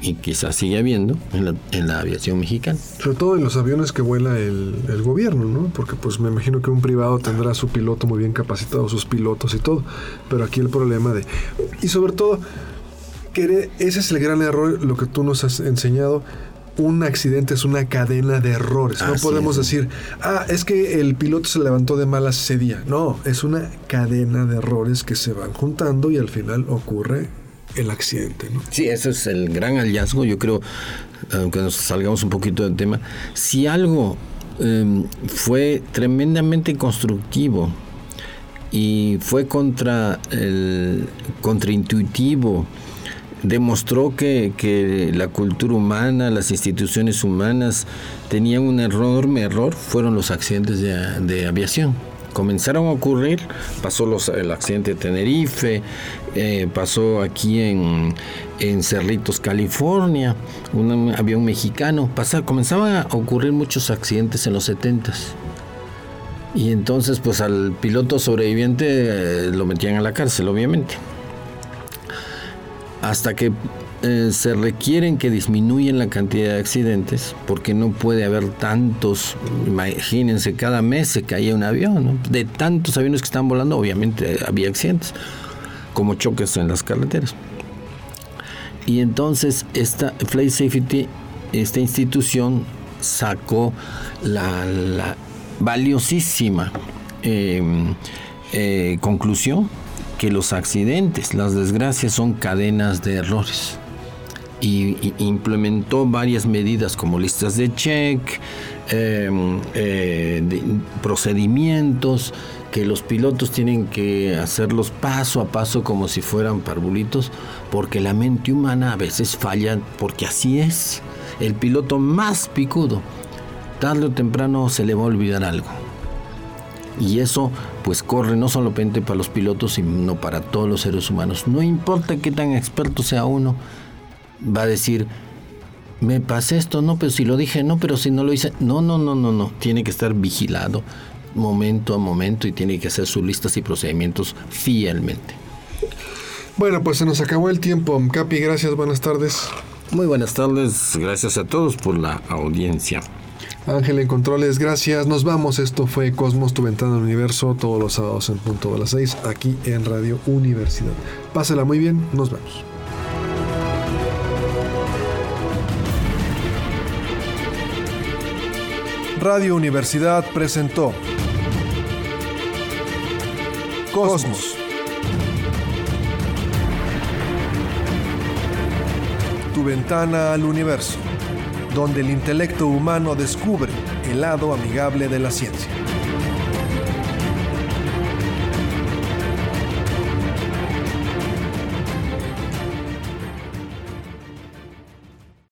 y quizás sigue habiendo en la, aviación mexicana. Sobre todo en los aviones que vuela el, el, gobierno, ¿no? Porque pues me imagino que un privado tendrá su piloto muy bien capacitado, sus pilotos y todo. Pero aquí el problema de... Y sobre todo, que ese es el gran error, lo que tú nos has enseñado, un accidente es una cadena de errores. no podemos decir, ah, es que el piloto se levantó de malas ese día. No, es una cadena de errores que se van juntando y al final ocurre el accidente. ¿no? Sí, ese es el gran hallazgo. Yo creo, aunque nos salgamos un poquito del tema, si algo em, fue tremendamente constructivo y fue contra el contraintuitivo, demostró que, la cultura humana, las instituciones humanas tenían un enorme error, fueron los accidentes de, aviación. Comenzaron a ocurrir, pasó el accidente de Tenerife, eh, pasó aquí en, Cerritos, California, un avión mexicano, comenzaban a ocurrir muchos accidentes en los 70 y entonces pues al piloto sobreviviente eh, lo metían a la cárcel, obviamente hasta que eh, se requieren que disminuyan la cantidad de accidentes, porque no puede haber tantos, imagínense, cada mes se caía un avión, de tantos aviones que están volando, obviamente había accidentes, como choques en las carreteras. Y entonces esta Flight Safety, esta institución sacó la, valiosísima em, eh, conclusión que los accidentes, las desgracias son cadenas de errores. Y, implementó varias medidas como listas de check, em, eh, procedimientos, que los pilotos tienen que hacerlos paso a paso como si fueran parvulitos, porque la mente humana a veces falla, porque así es. El piloto más picudo, tarde o temprano se le va a olvidar algo. Y eso pues corre no solamente para los pilotos, sino para todos los seres humanos. No importa qué tan experto sea uno, va a decir, me pasé esto, no, pero si lo dije, no, pero si no lo hice, no, no, no, no, no, tiene que estar vigilado momento a momento y tiene que hacer sus listas y procedimientos fielmente. Bueno, pues se nos acabó el tiempo. Capi, gracias, buenas tardes. Muy buenas tardes, gracias a todos por la audiencia. Ángel en controles, gracias. Nos vamos. Esto fue Cosmos, tu ventana al universo, todos los sábados en punto de las 6, aquí en Radio Universidad. Pásela muy bien, nos vemos. Radio Universidad presentó Cosmos. Tu ventana al universo donde el intelecto humano descubre el lado amigable de la ciencia.